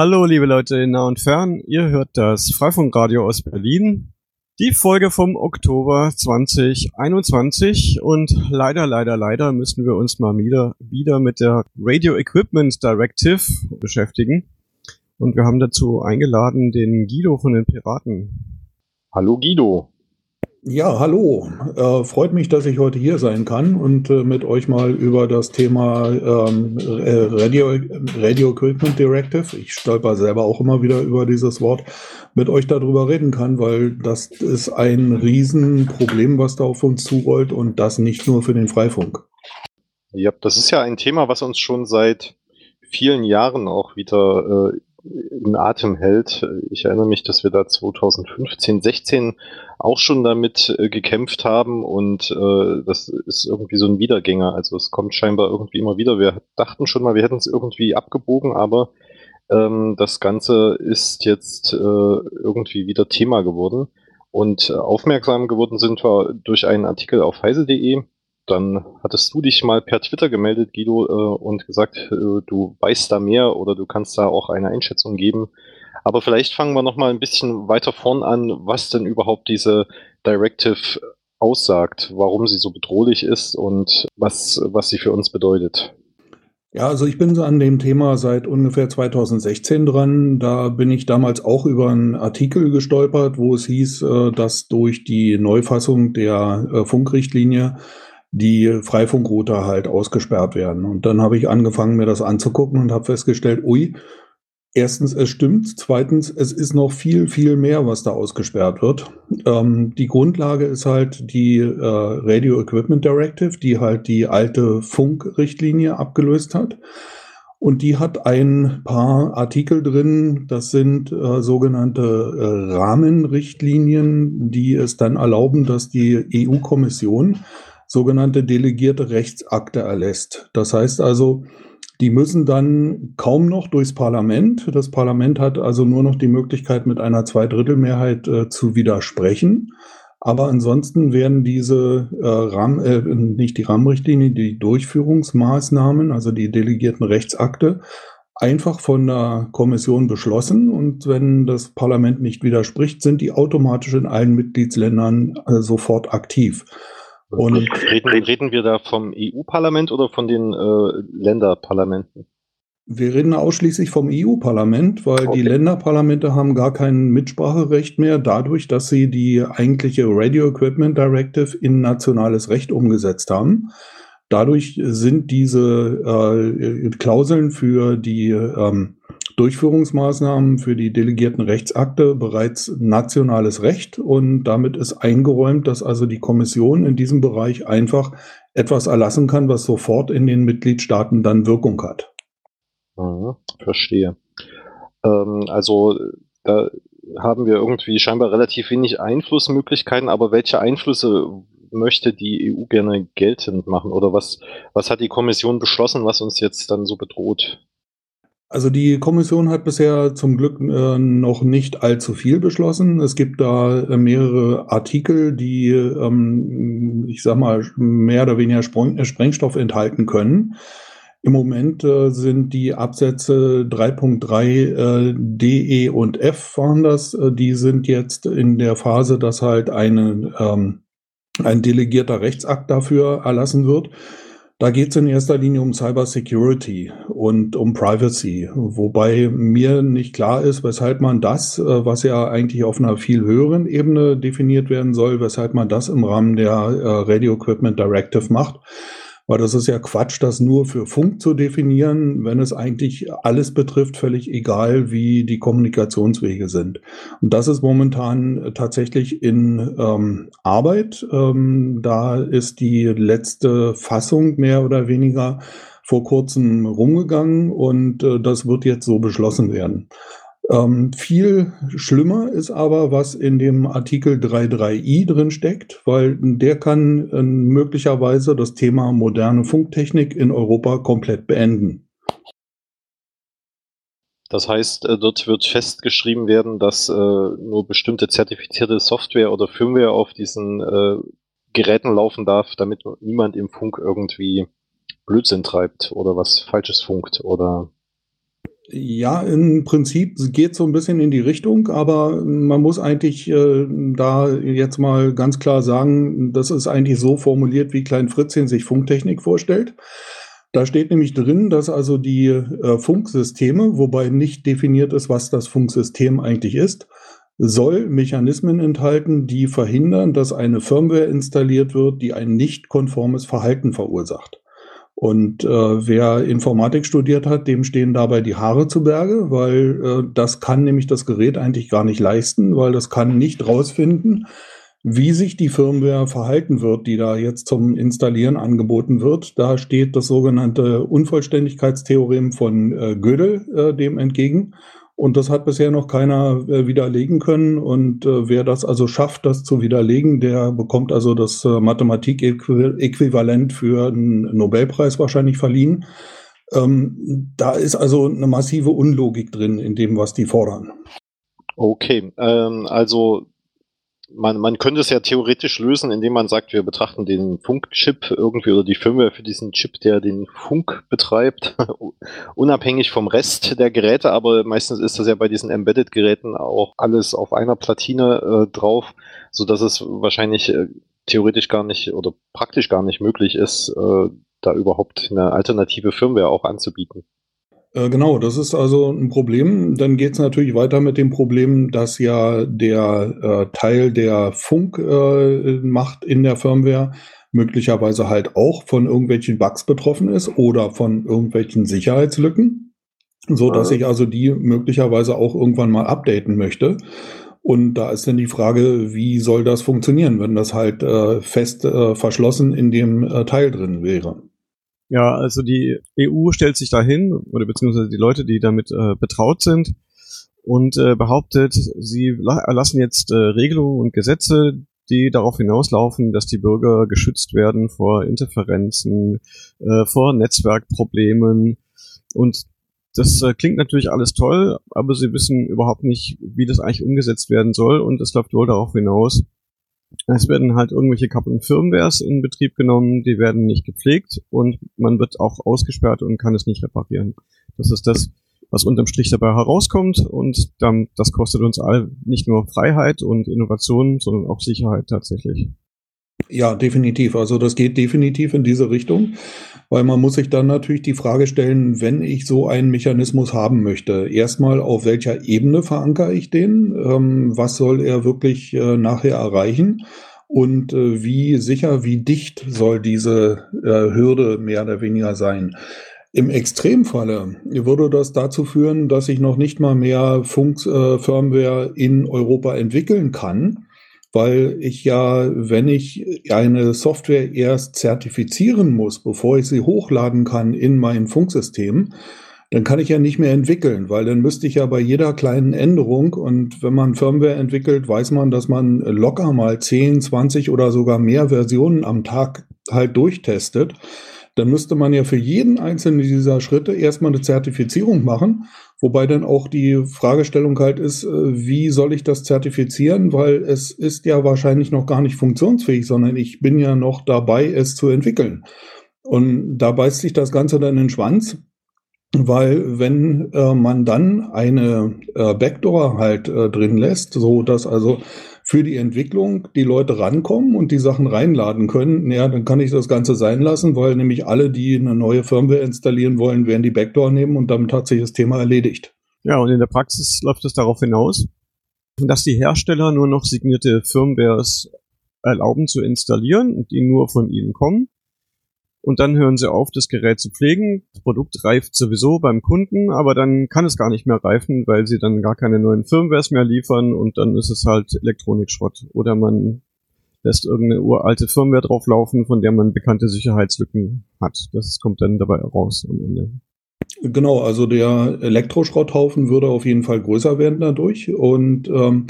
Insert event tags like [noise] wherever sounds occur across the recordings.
Hallo, liebe Leute in nah und fern. Ihr hört das Freifunkradio aus Berlin. Die Folge vom Oktober 2021 und leider, leider, leider müssen wir uns mal wieder, wieder mit der Radio Equipment Directive beschäftigen. Und wir haben dazu eingeladen den Guido von den Piraten. Hallo Guido. Ja, hallo. Äh, freut mich, dass ich heute hier sein kann und äh, mit euch mal über das Thema ähm, äh, Radio, Radio Equipment Directive, ich stolper selber auch immer wieder über dieses Wort, mit euch darüber reden kann, weil das ist ein Riesenproblem, was da auf uns zurollt und das nicht nur für den Freifunk. Ja, das ist ja ein Thema, was uns schon seit vielen Jahren auch wieder äh, in Atem hält. Ich erinnere mich, dass wir da 2015, 16 auch schon damit äh, gekämpft haben und äh, das ist irgendwie so ein Wiedergänger. Also es kommt scheinbar irgendwie immer wieder. Wir dachten schon mal, wir hätten es irgendwie abgebogen, aber ähm, das Ganze ist jetzt äh, irgendwie wieder Thema geworden. Und äh, aufmerksam geworden sind wir durch einen Artikel auf heise.de, dann hattest du dich mal per Twitter gemeldet, Guido, äh, und gesagt, äh, du weißt da mehr oder du kannst da auch eine Einschätzung geben. Aber vielleicht fangen wir noch mal ein bisschen weiter vorn an, was denn überhaupt diese Directive aussagt, warum sie so bedrohlich ist und was, was sie für uns bedeutet. Ja, also ich bin an dem Thema seit ungefähr 2016 dran. Da bin ich damals auch über einen Artikel gestolpert, wo es hieß, äh, dass durch die Neufassung der Funkrichtlinie die Freifunkrouter halt ausgesperrt werden. Und dann habe ich angefangen, mir das anzugucken und habe festgestellt, ui, erstens, es stimmt. Zweitens, es ist noch viel, viel mehr, was da ausgesperrt wird. Ähm, die Grundlage ist halt die äh, Radio Equipment Directive, die halt die alte Funkrichtlinie abgelöst hat. Und die hat ein paar Artikel drin, das sind äh, sogenannte äh, Rahmenrichtlinien, die es dann erlauben, dass die EU-Kommission sogenannte delegierte Rechtsakte erlässt. Das heißt also, die müssen dann kaum noch durchs Parlament. Das Parlament hat also nur noch die Möglichkeit, mit einer Zweidrittelmehrheit äh, zu widersprechen. Aber ansonsten werden diese äh, Rahmen, äh, nicht die Rahmenrichtlinie, die Durchführungsmaßnahmen, also die delegierten Rechtsakte, einfach von der Kommission beschlossen. Und wenn das Parlament nicht widerspricht, sind die automatisch in allen Mitgliedsländern äh, sofort aktiv. Und reden, reden wir da vom EU-Parlament oder von den äh, Länderparlamenten? Wir reden ausschließlich vom EU-Parlament, weil okay. die Länderparlamente haben gar kein Mitspracherecht mehr, dadurch, dass sie die eigentliche Radio Equipment Directive in nationales Recht umgesetzt haben. Dadurch sind diese äh, Klauseln für die ähm, Durchführungsmaßnahmen für die delegierten Rechtsakte bereits nationales Recht und damit ist eingeräumt, dass also die Kommission in diesem Bereich einfach etwas erlassen kann, was sofort in den Mitgliedstaaten dann Wirkung hat. Mhm, verstehe. Ähm, also da haben wir irgendwie scheinbar relativ wenig Einflussmöglichkeiten, aber welche Einflüsse möchte die EU gerne geltend machen oder was, was hat die Kommission beschlossen, was uns jetzt dann so bedroht? Also die Kommission hat bisher zum Glück äh, noch nicht allzu viel beschlossen. Es gibt da äh, mehrere Artikel, die, ähm, ich sag mal, mehr oder weniger Spreng äh, Sprengstoff enthalten können. Im Moment äh, sind die Absätze 3.3 äh, D, E und F waren das. Äh, die sind jetzt in der Phase, dass halt eine, ähm, ein delegierter Rechtsakt dafür erlassen wird. Da geht es in erster Linie um Cyber Security und um Privacy, wobei mir nicht klar ist, weshalb man das, äh, was ja eigentlich auf einer viel höheren Ebene definiert werden soll, weshalb man das im Rahmen der äh, Radio Equipment Directive macht. Weil das ist ja Quatsch, das nur für Funk zu definieren, wenn es eigentlich alles betrifft, völlig egal, wie die Kommunikationswege sind. Und das ist momentan tatsächlich in ähm, Arbeit. Ähm, da ist die letzte Fassung mehr oder weniger vor kurzem rumgegangen und äh, das wird jetzt so beschlossen werden. Ähm, viel schlimmer ist aber, was in dem Artikel 3.3i drin steckt, weil der kann äh, möglicherweise das Thema moderne Funktechnik in Europa komplett beenden. Das heißt, äh, dort wird festgeschrieben werden, dass äh, nur bestimmte zertifizierte Software oder Firmware auf diesen äh, Geräten laufen darf, damit niemand im Funk irgendwie Blödsinn treibt oder was Falsches funkt oder Ja, im Prinzip geht so ein bisschen in die Richtung, aber man muss eigentlich äh, da jetzt mal ganz klar sagen, das ist eigentlich so formuliert, wie Klein Fritzchen sich Funktechnik vorstellt. Da steht nämlich drin, dass also die äh, Funksysteme, wobei nicht definiert ist, was das Funksystem eigentlich ist, soll Mechanismen enthalten, die verhindern, dass eine Firmware installiert wird, die ein nicht konformes Verhalten verursacht. Und äh, wer Informatik studiert hat, dem stehen dabei die Haare zu Berge, weil äh, das kann nämlich das Gerät eigentlich gar nicht leisten, weil das kann nicht rausfinden, wie sich die Firmware verhalten wird, die da jetzt zum Installieren angeboten wird. Da steht das sogenannte Unvollständigkeitstheorem von äh, Gödel äh, dem entgegen. Und das hat bisher noch keiner äh, widerlegen können. Und äh, wer das also schafft, das zu widerlegen, der bekommt also das äh, Mathematik-Äquivalent für einen Nobelpreis wahrscheinlich verliehen. Ähm, da ist also eine massive Unlogik drin in dem, was die fordern. Okay, ähm, also man, man könnte es ja theoretisch lösen, indem man sagt, wir betrachten den Funkchip irgendwie oder die Firmware für diesen Chip, der den Funk betreibt, [laughs] unabhängig vom Rest der Geräte, aber meistens ist das ja bei diesen Embedded-Geräten auch alles auf einer Platine äh, drauf, so dass es wahrscheinlich äh, theoretisch gar nicht oder praktisch gar nicht möglich ist, äh, da überhaupt eine alternative Firmware auch anzubieten. Äh, genau, das ist also ein Problem. Dann geht es natürlich weiter mit dem Problem, dass ja der äh, Teil der Funk äh, macht in der Firmware möglicherweise halt auch von irgendwelchen Bugs betroffen ist oder von irgendwelchen Sicherheitslücken, so dass ich also die möglicherweise auch irgendwann mal updaten möchte. Und da ist dann die Frage, wie soll das funktionieren, wenn das halt äh, fest äh, verschlossen in dem äh, Teil drin wäre? Ja, also die EU stellt sich dahin, oder beziehungsweise die Leute, die damit äh, betraut sind, und äh, behauptet, sie erlassen jetzt äh, Regelungen und Gesetze, die darauf hinauslaufen, dass die Bürger geschützt werden vor Interferenzen, äh, vor Netzwerkproblemen. Und das äh, klingt natürlich alles toll, aber sie wissen überhaupt nicht, wie das eigentlich umgesetzt werden soll. Und es läuft wohl darauf hinaus, es werden halt irgendwelche kaputten Firmwares in Betrieb genommen, die werden nicht gepflegt und man wird auch ausgesperrt und kann es nicht reparieren. Das ist das, was unterm Strich dabei herauskommt und dann, das kostet uns all nicht nur Freiheit und Innovation, sondern auch Sicherheit tatsächlich. Ja, definitiv. Also das geht definitiv in diese Richtung, weil man muss sich dann natürlich die Frage stellen, wenn ich so einen Mechanismus haben möchte, erstmal auf welcher Ebene verankere ich den, ähm, was soll er wirklich äh, nachher erreichen? Und äh, wie sicher, wie dicht soll diese äh, Hürde mehr oder weniger sein. Im Extremfalle würde das dazu führen, dass ich noch nicht mal mehr Funk-Firmware äh, in Europa entwickeln kann, weil ich ja, wenn ich eine Software erst zertifizieren muss, bevor ich sie hochladen kann in mein Funksystem, dann kann ich ja nicht mehr entwickeln, weil dann müsste ich ja bei jeder kleinen Änderung und wenn man Firmware entwickelt, weiß man, dass man locker mal 10, 20 oder sogar mehr Versionen am Tag halt durchtestet dann müsste man ja für jeden einzelnen dieser Schritte erstmal eine Zertifizierung machen, wobei dann auch die Fragestellung halt ist, äh, wie soll ich das zertifizieren, weil es ist ja wahrscheinlich noch gar nicht funktionsfähig, sondern ich bin ja noch dabei, es zu entwickeln. Und da beißt sich das Ganze dann in den Schwanz, weil wenn äh, man dann eine äh, Backdoor halt äh, drin lässt, so dass also für die Entwicklung die Leute rankommen und die Sachen reinladen können, ja, dann kann ich das Ganze sein lassen, weil nämlich alle, die eine neue Firmware installieren wollen, werden die Backdoor nehmen und damit hat sich das Thema erledigt. Ja, und in der Praxis läuft es darauf hinaus, dass die Hersteller nur noch signierte Firmwares erlauben zu installieren die nur von ihnen kommen und dann hören sie auf, das Gerät zu pflegen. Das Produkt reift sowieso beim Kunden, aber dann kann es gar nicht mehr reifen, weil sie dann gar keine neuen Firmwares mehr liefern und dann ist es halt Elektronikschrott. Oder man lässt irgendeine uralte Firmware drauflaufen, von der man bekannte Sicherheitslücken hat. Das kommt dann dabei raus am Ende. Genau, also der Elektroschrotthaufen würde auf jeden Fall größer werden dadurch und ähm,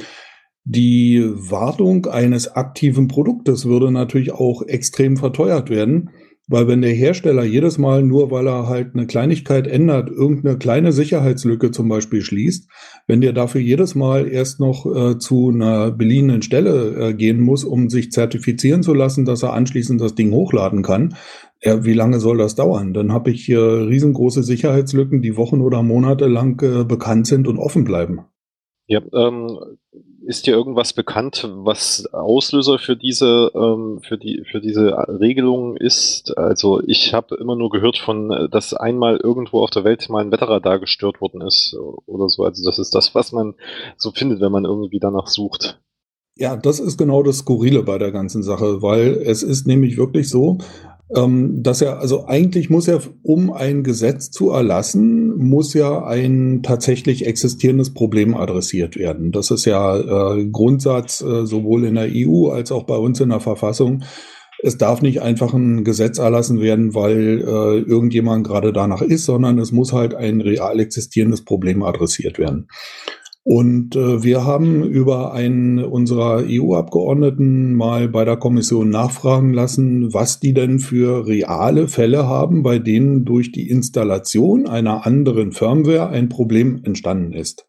die Wartung eines aktiven Produktes würde natürlich auch extrem verteuert werden. Weil wenn der Hersteller jedes Mal nur, weil er halt eine Kleinigkeit ändert, irgendeine kleine Sicherheitslücke zum Beispiel schließt, wenn der dafür jedes Mal erst noch äh, zu einer beliehenen Stelle äh, gehen muss, um sich zertifizieren zu lassen, dass er anschließend das Ding hochladen kann, Ja, wie lange soll das dauern? Dann habe ich hier riesengroße Sicherheitslücken, die Wochen oder Monate lang äh, bekannt sind und offen bleiben. Ja, ähm, ist dir irgendwas bekannt, was Auslöser für diese ähm, für die für diese Regelung ist? Also ich habe immer nur gehört von, dass einmal irgendwo auf der Welt mal ein Wetterradar gestört worden ist oder so. Also das ist das, was man so findet, wenn man irgendwie danach sucht. Ja, das ist genau das Skurrile bei der ganzen Sache, weil es ist nämlich wirklich so, ähm, dass er, also eigentlich muss er, um ein Gesetz zu erlassen, muss ja ein tatsächlich existierendes Problem adressiert werden. Das ist ja äh, Grundsatz äh, sowohl in der EU als auch bei uns in der Verfassung. Es darf nicht einfach ein Gesetz erlassen werden, weil äh, irgendjemand gerade danach ist, sondern es muss halt ein real existierendes Problem adressiert werden. Und äh, wir haben über einen unserer EU-Abgeordneten mal bei der Kommission nachfragen lassen, was die denn für reale Fälle haben, bei denen durch die Installation einer anderen Firmware ein Problem entstanden ist.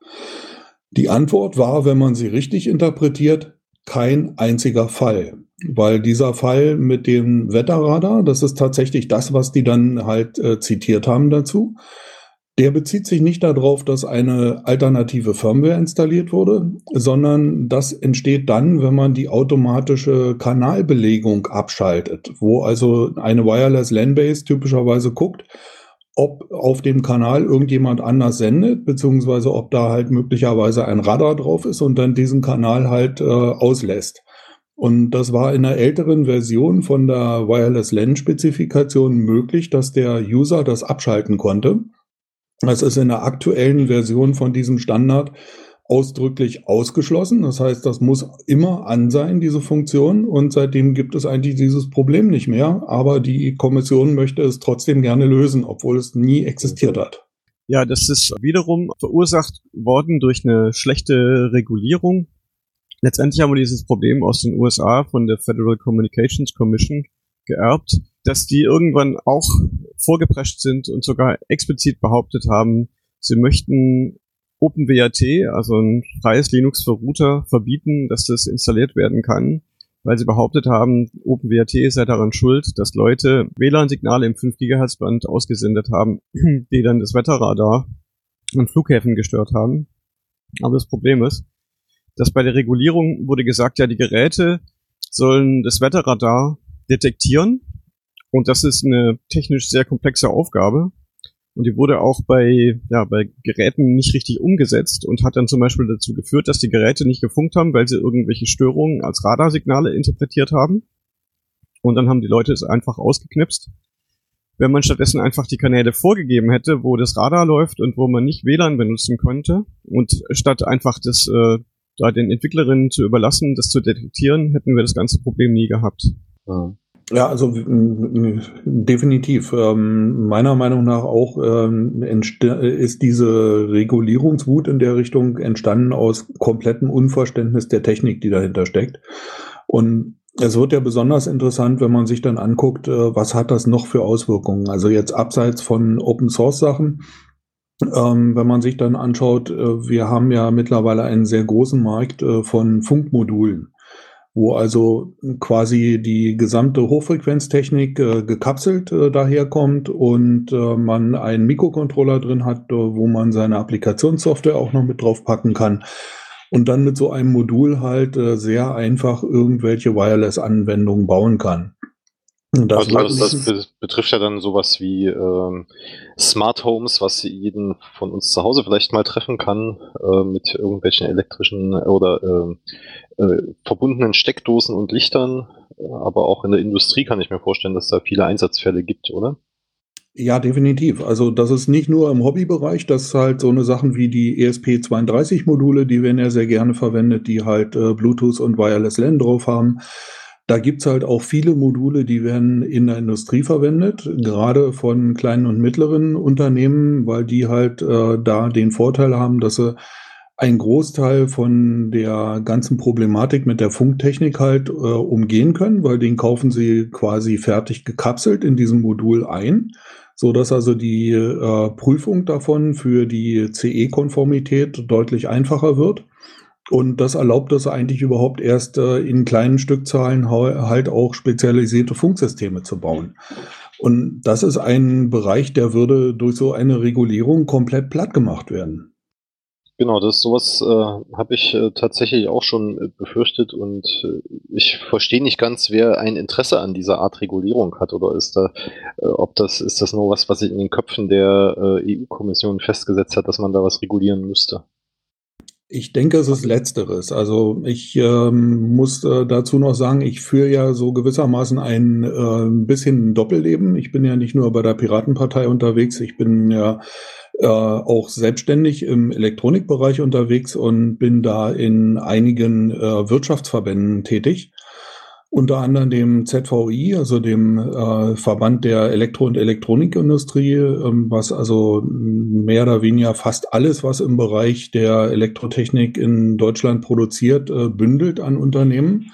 Die Antwort war, wenn man sie richtig interpretiert, kein einziger Fall. Weil dieser Fall mit dem Wetterradar, das ist tatsächlich das, was die dann halt äh, zitiert haben dazu, der bezieht sich nicht darauf, dass eine alternative Firmware installiert wurde, sondern das entsteht dann, wenn man die automatische Kanalbelegung abschaltet, wo also eine Wireless LAN-Base typischerweise guckt, ob auf dem Kanal irgendjemand anders sendet, beziehungsweise ob da halt möglicherweise ein Radar drauf ist und dann diesen Kanal halt äh, auslässt. Und das war in einer älteren Version von der Wireless LAN-Spezifikation möglich, dass der User das abschalten konnte. Das ist in der aktuellen Version von diesem Standard ausdrücklich ausgeschlossen. Das heißt, das muss immer an sein, diese Funktion. Und seitdem gibt es eigentlich dieses Problem nicht mehr. Aber die Kommission möchte es trotzdem gerne lösen, obwohl es nie existiert hat. Ja, das ist wiederum verursacht worden durch eine schlechte Regulierung. Letztendlich haben wir dieses Problem aus den USA von der Federal Communications Commission geerbt, dass die irgendwann auch vorgeprescht sind und sogar explizit behauptet haben, sie möchten OpenWRT, also ein freies Linux für Router, verbieten, dass das installiert werden kann, weil sie behauptet haben, OpenWRT sei daran schuld, dass Leute WLAN-Signale im 5 GHz Band ausgesendet haben, [clears throat] die dann das Wetterradar an Flughäfen gestört haben. Aber das Problem ist, dass bei der Regulierung wurde gesagt, ja, die Geräte sollen das Wetterradar detektieren und das ist eine technisch sehr komplexe Aufgabe. Und die wurde auch bei, ja, bei Geräten nicht richtig umgesetzt und hat dann zum Beispiel dazu geführt, dass die Geräte nicht gefunkt haben, weil sie irgendwelche Störungen als Radarsignale interpretiert haben. Und dann haben die Leute es einfach ausgeknipst. Wenn man stattdessen einfach die Kanäle vorgegeben hätte, wo das Radar läuft und wo man nicht WLAN benutzen könnte, und statt einfach das äh, da den Entwicklerinnen zu überlassen, das zu detektieren, hätten wir das ganze Problem nie gehabt. Ja. Ja, also definitiv. Ähm, meiner Meinung nach auch ähm, ist diese Regulierungswut in der Richtung entstanden aus komplettem Unverständnis der Technik, die dahinter steckt. Und es wird ja besonders interessant, wenn man sich dann anguckt, äh, was hat das noch für Auswirkungen. Also jetzt abseits von Open Source Sachen, ähm, wenn man sich dann anschaut, äh, wir haben ja mittlerweile einen sehr großen Markt äh, von Funkmodulen wo also quasi die gesamte Hochfrequenztechnik äh, gekapselt äh, daherkommt und äh, man einen Mikrocontroller drin hat, äh, wo man seine Applikationssoftware auch noch mit drauf packen kann und dann mit so einem Modul halt äh, sehr einfach irgendwelche Wireless-Anwendungen bauen kann. Das, also das, das, betrifft ja dann sowas wie ähm, Smart Homes, was jeden von uns zu Hause vielleicht mal treffen kann, äh, mit irgendwelchen elektrischen oder äh, äh, verbundenen Steckdosen und Lichtern. Aber auch in der Industrie kann ich mir vorstellen, dass da viele Einsatzfälle gibt, oder? Ja, definitiv. Also das ist nicht nur im Hobbybereich, das ist halt so eine Sachen wie die ESP32-Module, die werden ja sehr gerne verwendet, die halt äh, Bluetooth und Wireless LAN drauf haben. Da gibt's halt auch viele Module, die werden in der Industrie verwendet, gerade von kleinen und mittleren Unternehmen, weil die halt äh, da den Vorteil haben, dass sie einen Großteil von der ganzen Problematik mit der Funktechnik halt äh, umgehen können, weil den kaufen sie quasi fertig gekapselt in diesem Modul ein, so dass also die äh, Prüfung davon für die CE-Konformität deutlich einfacher wird. Und das erlaubt es eigentlich überhaupt erst äh, in kleinen Stückzahlen halt auch spezialisierte Funksysteme zu bauen. Und das ist ein Bereich, der würde durch so eine Regulierung komplett platt gemacht werden. Genau, das sowas äh, habe ich äh, tatsächlich auch schon äh, befürchtet und äh, ich verstehe nicht ganz, wer ein Interesse an dieser Art Regulierung hat oder ist da, äh, ob das ist das nur was, was sich in den Köpfen der äh, EU-Kommission festgesetzt hat, dass man da was regulieren müsste. Ich denke, es ist Letzteres. Also ich ähm, muss äh, dazu noch sagen, ich führe ja so gewissermaßen ein äh, bisschen Doppelleben. Ich bin ja nicht nur bei der Piratenpartei unterwegs, ich bin ja äh, auch selbstständig im Elektronikbereich unterwegs und bin da in einigen äh, Wirtschaftsverbänden tätig unter anderem dem ZVI, also dem äh, Verband der Elektro- und Elektronikindustrie, ähm, was also mehr oder weniger fast alles, was im Bereich der Elektrotechnik in Deutschland produziert, äh, bündelt an Unternehmen.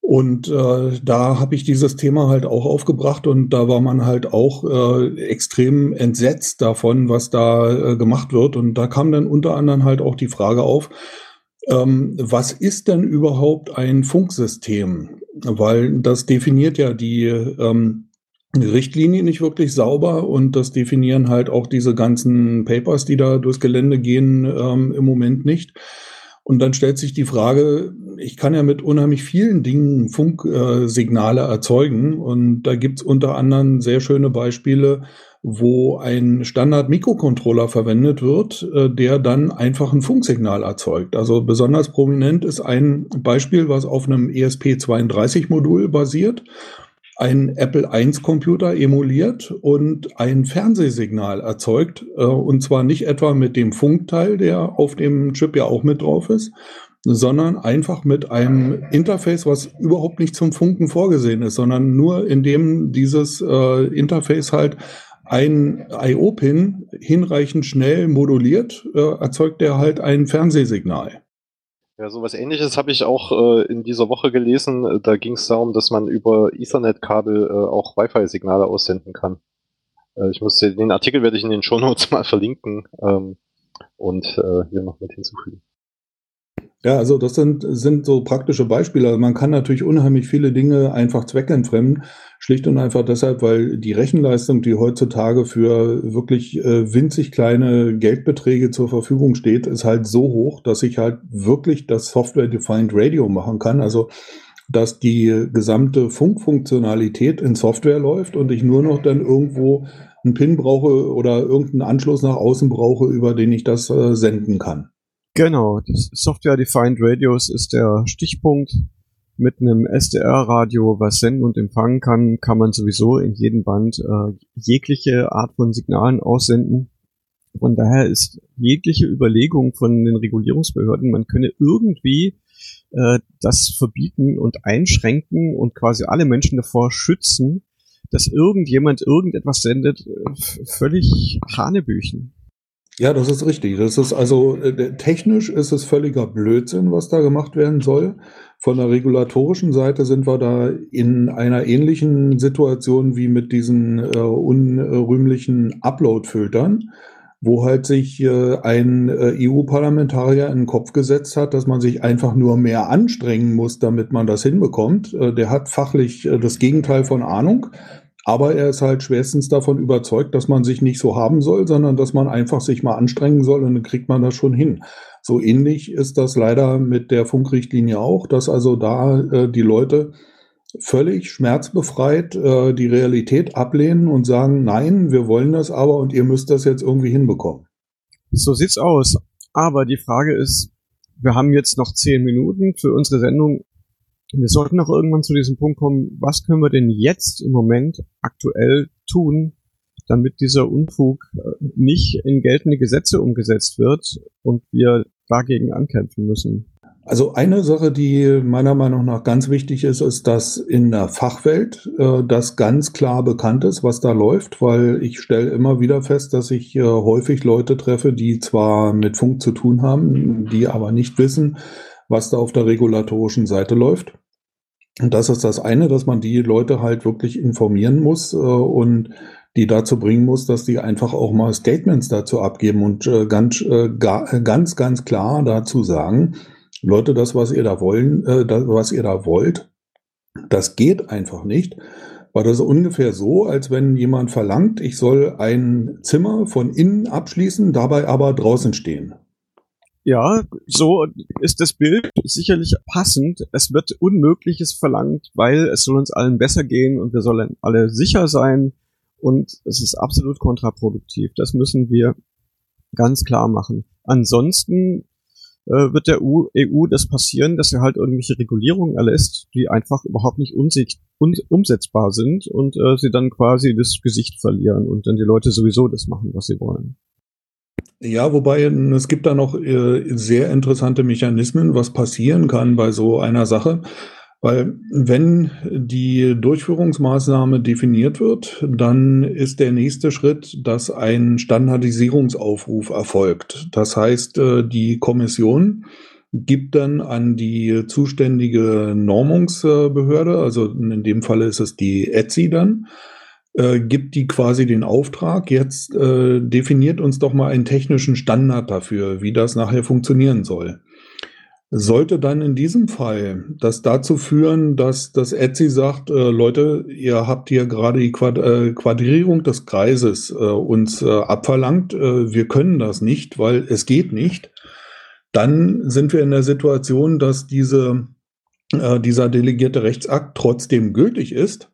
Und äh, da habe ich dieses Thema halt auch aufgebracht und da war man halt auch äh, extrem entsetzt davon, was da äh, gemacht wird. Und da kam dann unter anderem halt auch die Frage auf, ähm, was ist denn überhaupt ein Funksystem? Weil das definiert ja die ähm, Richtlinie nicht wirklich sauber und das definieren halt auch diese ganzen Papers, die da durchs Gelände gehen, ähm, im Moment nicht. Und dann stellt sich die Frage, ich kann ja mit unheimlich vielen Dingen Funksignale äh, erzeugen und da gibt's unter anderem sehr schöne Beispiele, wo ein Standard-Mikrocontroller verwendet wird, äh, der dann einfach ein Funksignal erzeugt. Also besonders prominent ist ein Beispiel, was auf einem ESP32-Modul basiert, ein Apple I Computer emuliert und ein Fernsehsignal erzeugt, äh, und zwar nicht etwa mit dem Funkteil, der auf dem Chip ja auch mit drauf ist, sondern einfach mit einem Interface, was überhaupt nicht zum Funken vorgesehen ist, sondern nur indem dieses äh, Interface halt ein IO-Pin hinreichend schnell moduliert, äh, erzeugt er halt ein Fernsehsignal. Ja, sowas ähnliches habe ich auch äh, in dieser Woche gelesen. Da ging es darum, dass man über Ethernet-Kabel äh, auch Wi-Fi-Signale aussenden kann. Äh, ich muss den Artikel werde ich in den Show Notes [laughs] mal verlinken ähm, und äh, hier noch mit hinzufügen. Ja, also das sind, sind so praktische Beispiele. Also man kann natürlich unheimlich viele Dinge einfach zweckentfremden. Schlicht und einfach deshalb, weil die Rechenleistung, die heutzutage für wirklich äh, winzig kleine Geldbeträge zur Verfügung steht, ist halt so hoch, dass ich halt wirklich das Software-Defined Radio machen kann. Also dass die gesamte Funkfunktionalität in Software läuft und ich nur noch dann irgendwo einen Pin brauche oder irgendeinen Anschluss nach außen brauche, über den ich das äh, senden kann. Genau, Software Defined Radios ist der Stichpunkt. Mit einem SDR-Radio, was senden und empfangen kann, kann man sowieso in jedem Band äh, jegliche Art von Signalen aussenden. Von daher ist jegliche Überlegung von den Regulierungsbehörden, man könne irgendwie äh, das verbieten und einschränken und quasi alle Menschen davor schützen, dass irgendjemand irgendetwas sendet, äh, völlig Hanebüchen. Ja, das ist richtig. Das ist also äh, technisch ist es völliger Blödsinn, was da gemacht werden soll. Von der regulatorischen Seite sind wir da in einer ähnlichen Situation wie mit diesen äh, unrühmlichen Upload-Filtern, wo halt sich äh, ein äh, EU-Parlamentarier in den Kopf gesetzt hat, dass man sich einfach nur mehr anstrengen muss, damit man das hinbekommt. Äh, der hat fachlich äh, das Gegenteil von Ahnung. Aber er ist halt schwerstens davon überzeugt, dass man sich nicht so haben soll, sondern dass man einfach sich mal anstrengen soll und dann kriegt man das schon hin. So ähnlich ist das leider mit der Funkrichtlinie auch, dass also da äh, die Leute völlig schmerzbefreit äh, die Realität ablehnen und sagen, nein, wir wollen das aber und ihr müsst das jetzt irgendwie hinbekommen. So sieht's aus. Aber die Frage ist, wir haben jetzt noch zehn Minuten für unsere Sendung wir sollten auch irgendwann zu diesem Punkt kommen, was können wir denn jetzt im Moment aktuell tun, damit dieser Unfug äh, nicht in geltende Gesetze umgesetzt wird und wir dagegen ankämpfen müssen. Also eine Sache, die meiner Meinung nach ganz wichtig ist, ist, dass in der Fachwelt äh, das ganz klar bekannt ist, was da läuft, weil ich stelle immer wieder fest, dass ich äh, häufig Leute treffe, die zwar mit Funk zu tun haben, die aber nicht wissen, was da auf der regulatorischen Seite läuft. Und das ist das eine, dass man die Leute halt wirklich informieren muss äh, und die dazu bringen muss, dass die einfach auch mal Statements dazu abgeben und äh, ganz, äh, ga, ganz, ganz klar dazu sagen, Leute, das, was ihr da wollen, äh, das, was ihr da wollt, das geht einfach nicht. War das ungefähr so, als wenn jemand verlangt, ich soll ein Zimmer von innen abschließen, dabei aber draußen stehen. Ja, so ist das Bild sicherlich passend. Es wird Unmögliches verlangt, weil es soll uns allen besser gehen und wir sollen alle sicher sein. Und es ist absolut kontraproduktiv. Das müssen wir ganz klar machen. Ansonsten äh, wird der EU, EU das passieren, dass er halt irgendwelche Regulierungen erlässt, die einfach überhaupt nicht un, umsetzbar sind und äh, sie dann quasi das Gesicht verlieren und dann die Leute sowieso das machen, was sie wollen. Ja, wobei es gibt da noch äh, sehr interessante Mechanismen, was passieren kann bei so einer Sache. Weil wenn die Durchführungsmaßnahme definiert wird, dann ist der nächste Schritt, dass ein Standardisierungsaufruf erfolgt. Das heißt, äh, die Kommission gibt dann an die zuständige Normungsbehörde, also in dem Falle ist es die ETSI dann, äh, gibt die quasi den Auftrag, jetzt äh, definiert uns doch mal einen technischen Standard dafür, wie das nachher funktionieren soll. Sollte dann in diesem Fall das dazu führen, dass das Etsy sagt, äh, Leute, ihr habt hier gerade die Quad äh, Quadrierung des Kreises äh, uns äh, abverlangt, wir können das nicht, weil es geht nicht, dann sind wir in der Situation, dass diese, dieser delegierte Rechtsakt trotzdem gültig ist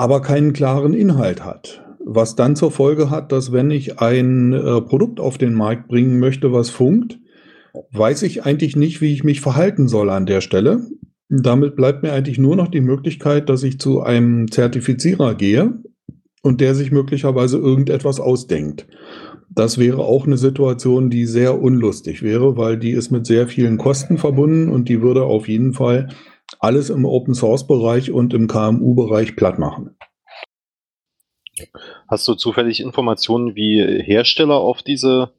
aber keinen klaren Inhalt hat. Was dann zur Folge hat, dass wenn ich ein äh, Produkt auf den Markt bringen möchte, was funkt, weiß ich eigentlich nicht, wie ich mich verhalten soll an der Stelle. Damit bleibt mir eigentlich nur noch die Möglichkeit, dass ich zu einem Zertifizierer gehe und der sich möglicherweise irgendetwas ausdenkt. Das wäre auch eine Situation, die sehr unlustig wäre, weil die ist mit sehr vielen Kosten verbunden und die würde auf jeden Fall alles im Open Source Bereich und im KMU Bereich platt machen. Hast du zufällig Informationen, wie Hersteller auf diese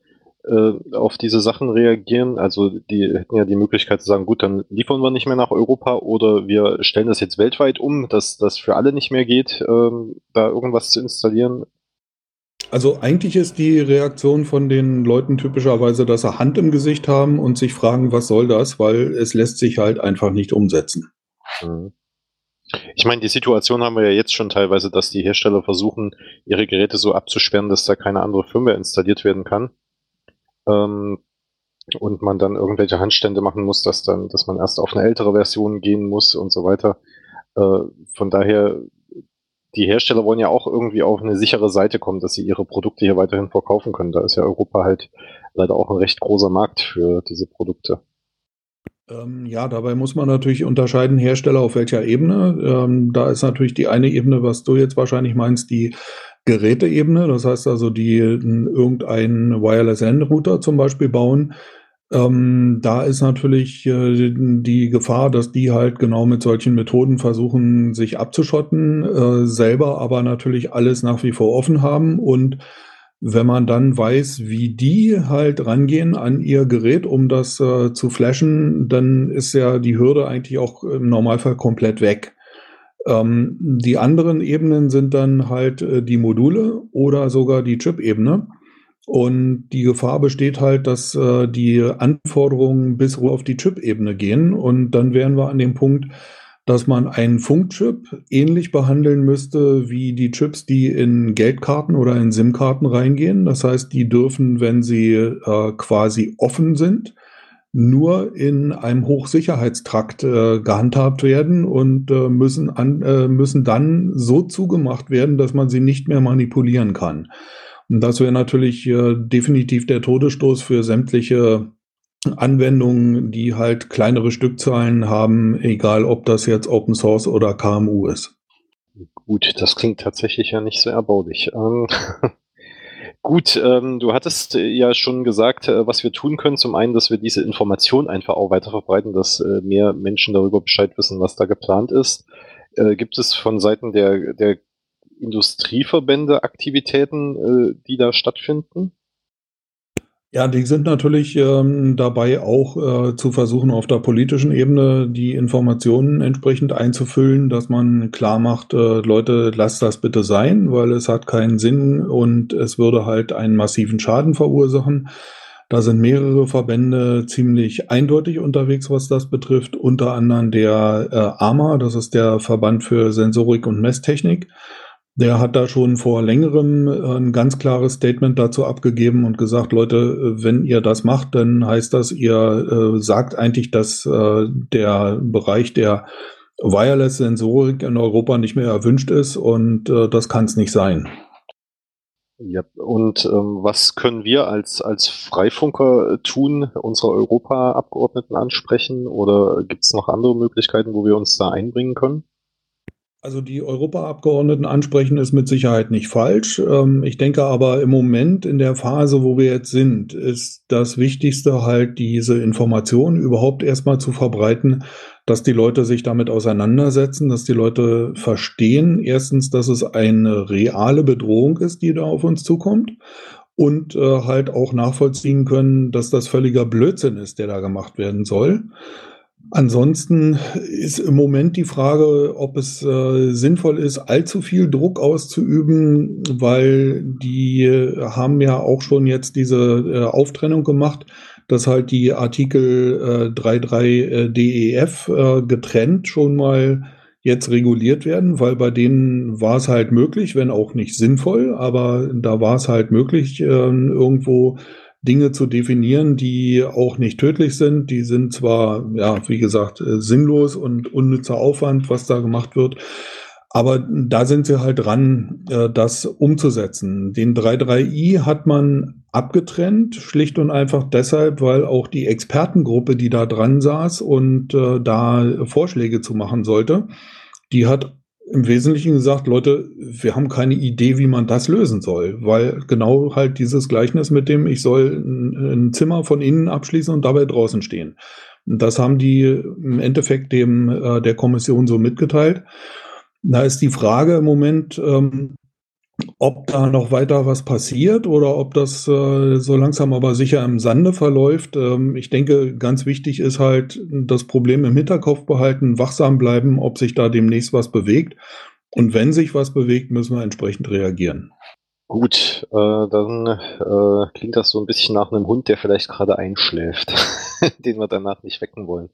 äh, auf diese Sachen reagieren? Also die hätten ja die Möglichkeit zu sagen, gut, dann liefern wir nicht mehr nach Europa oder wir stellen das jetzt weltweit um, dass das für alle nicht mehr geht, ähm, da irgendwas zu installieren. Also eigentlich ist die Reaktion von den Leuten typischerweise, dass sie Hand im Gesicht haben und sich fragen, was soll das, weil es lässt sich halt einfach nicht umsetzen. Mhm. Ich meine, die Situation haben wir ja jetzt schon teilweise, dass die Hersteller versuchen, ihre Geräte so abzusperren, dass da keine andere Firmware installiert werden kann. Ähm, und man dann irgendwelche Handstände machen muss, dass dann, dass man erst auf eine ältere Version gehen muss und so weiter. Äh, von daher die Hersteller wollen ja auch irgendwie auf eine sichere Seite kommen, dass sie ihre Produkte hier weiterhin verkaufen können. Da ist ja Europa halt leider auch ein recht großer Markt für diese Produkte. Ähm, ja, dabei muss man natürlich unterscheiden, Hersteller auf welcher Ebene. Ähm, da ist natürlich die eine Ebene, was du jetzt wahrscheinlich meinst, die Geräteebene. Das heißt also, die irgendeinen Wireless N-Router zum Beispiel bauen ähm, da ist natürlich äh, die Gefahr, dass die halt genau mit solchen Methoden versuchen, sich abzuschotten, äh, selber aber natürlich alles nach wie vor offen haben. Und wenn man dann weiß, wie die halt rangehen an ihr Gerät, um das äh, zu flashen, dann ist ja die Hürde eigentlich auch im Normalfall komplett weg. Ähm, die anderen Ebenen sind dann halt äh, die Module oder sogar die Chip-Ebene. Und die Gefahr besteht halt, dass äh, die Anforderungen bis auf die Chip-Ebene gehen. Und dann wären wir an dem Punkt, dass man einen Funkchip ähnlich behandeln müsste wie die Chips, die in Geldkarten oder in SIM-Karten reingehen. Das heißt, die dürfen, wenn sie äh, quasi offen sind, nur in einem Hochsicherheitstrakt äh, gehandhabt werden und äh, müssen, an, äh, müssen dann so zugemacht werden, dass man sie nicht mehr manipulieren kann. Das wäre natürlich äh, definitiv der Todesstoß für sämtliche Anwendungen, die halt kleinere Stückzahlen haben, egal ob das jetzt Open Source oder KMU ist. Gut, das klingt tatsächlich ja nicht so erbaulich. Ähm, [laughs] gut, ähm, du hattest ja schon gesagt, äh, was wir tun können. Zum einen, dass wir diese Information einfach auch weiter verbreiten, dass äh, mehr Menschen darüber Bescheid wissen, was da geplant ist. Äh, gibt es von Seiten der, der Industrieverbände Aktivitäten, äh, die da stattfinden? Ja, die sind natürlich ähm, dabei auch äh, zu versuchen, auf der politischen Ebene die Informationen entsprechend einzufüllen, dass man klar macht, äh, Leute, lasst das bitte sein, weil es hat keinen Sinn und es würde halt einen massiven Schaden verursachen. Da sind mehrere Verbände ziemlich eindeutig unterwegs, was das betrifft. Unter anderem der äh, AMA, das ist der Verband für Sensorik und Messtechnik. Der hat da schon vor längerem äh, ein ganz klares Statement dazu abgegeben und gesagt, Leute, wenn ihr das macht, dann heißt das, ihr äh, sagt eigentlich, dass äh, der Bereich der Wireless-Sensorik in Europa nicht mehr erwünscht ist und äh, das kann es nicht sein. Ja, und ähm, was können wir als, als Freifunker tun, unsere Europaabgeordneten ansprechen oder gibt es noch andere Möglichkeiten, wo wir uns da einbringen können? Also die Europaabgeordneten ansprechen ist mit Sicherheit nicht falsch. Ähm, ich denke aber im Moment in der Phase, wo wir jetzt sind, ist das Wichtigste halt diese Information überhaupt erstmal zu verbreiten, dass die Leute sich damit auseinandersetzen, dass die Leute verstehen, erstens, dass es eine reale Bedrohung ist, die da auf uns zukommt und äh, halt auch nachvollziehen können, dass das völliger Blödsinn ist, der da gemacht werden soll. Ansonsten ist im Moment die Frage, ob es äh, sinnvoll ist, allzu viel Druck auszuüben, weil die äh, haben ja auch schon jetzt diese äh, Auftrennung gemacht, dass halt die Artikel äh, 3.3 DEF äh, getrennt schon mal jetzt reguliert werden, weil bei denen war es halt möglich, wenn auch nicht sinnvoll, aber da war es halt möglich, äh, irgendwo Dinge zu definieren, die auch nicht tödlich sind. Die sind zwar, ja, wie gesagt, äh, sinnlos und unnützer Aufwand, was da gemacht wird. Aber da sind sie halt dran, äh, das umzusetzen. Den 3.3i hat man abgetrennt, schlicht und einfach deshalb, weil auch die Expertengruppe, die da dran saß und äh, da Vorschläge zu machen sollte, die hat im Wesentlichen gesagt, Leute, wir haben keine Idee, wie man das lösen soll, weil genau halt dieses Gleichnis mit dem, ich soll ein, Zimmer von innen abschließen und dabei draußen stehen. Das haben die im Endeffekt dem äh, der Kommission so mitgeteilt. Da ist die Frage im Moment, ähm, ob da noch weiter was passiert oder ob das äh, so langsam aber sicher im Sande verläuft. Ähm, ich denke, ganz wichtig ist halt das Problem im Hinterkopf behalten, wachsam bleiben, ob sich da demnächst was bewegt. Und wenn sich was bewegt, müssen wir entsprechend reagieren. Gut, äh, dann äh, klingt das so ein bisschen nach einem Hund, der vielleicht gerade einschläft, [laughs] den wir danach nicht wecken wollen.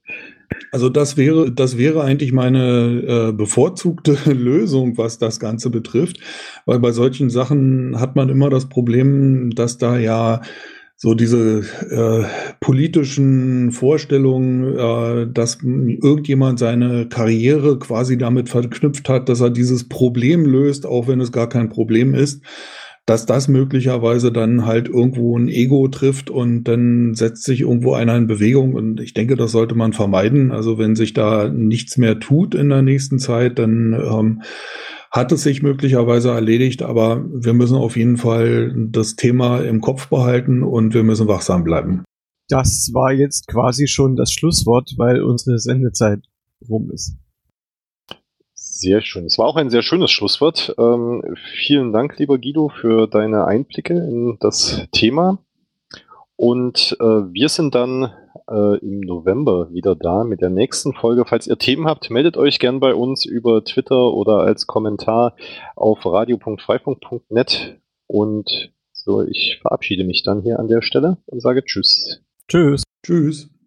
Also das wäre, das wäre eigentlich meine äh, bevorzugte [laughs] Lösung, was das Ganze betrifft, weil bei solchen Sachen hat man immer das Problem, dass da ja so diese äh, politischen Vorstellungen, äh, dass irgendjemand seine Karriere quasi damit verknüpft hat, dass er dieses Problem löst, auch wenn es gar kein Problem ist dass das möglicherweise dann halt irgendwo ein Ego trifft und dann setzt sich irgendwo einer in Bewegung und ich denke, das sollte man vermeiden. Also wenn sich da nichts mehr tut in der nächsten Zeit, dann ähm, hat es sich möglicherweise erledigt, aber wir müssen auf jeden Fall das Thema im Kopf behalten und wir müssen wachsam bleiben. Das war jetzt quasi schon das Schlusswort, weil unsere Sendezeit rum ist. Sehr schön. Es war auch ein sehr schönes Schlusswort. Ähm, vielen Dank, lieber Guido, für deine Einblicke in das Thema. Und äh, wir sind dann äh, im November wieder da mit der nächsten Folge. Falls ihr Themen habt, meldet euch gern bei uns über Twitter oder als Kommentar auf radio.freifunk.net. Und so, ich verabschiede mich dann hier an der Stelle und sage Tschüss. Tschüss. Tschüss.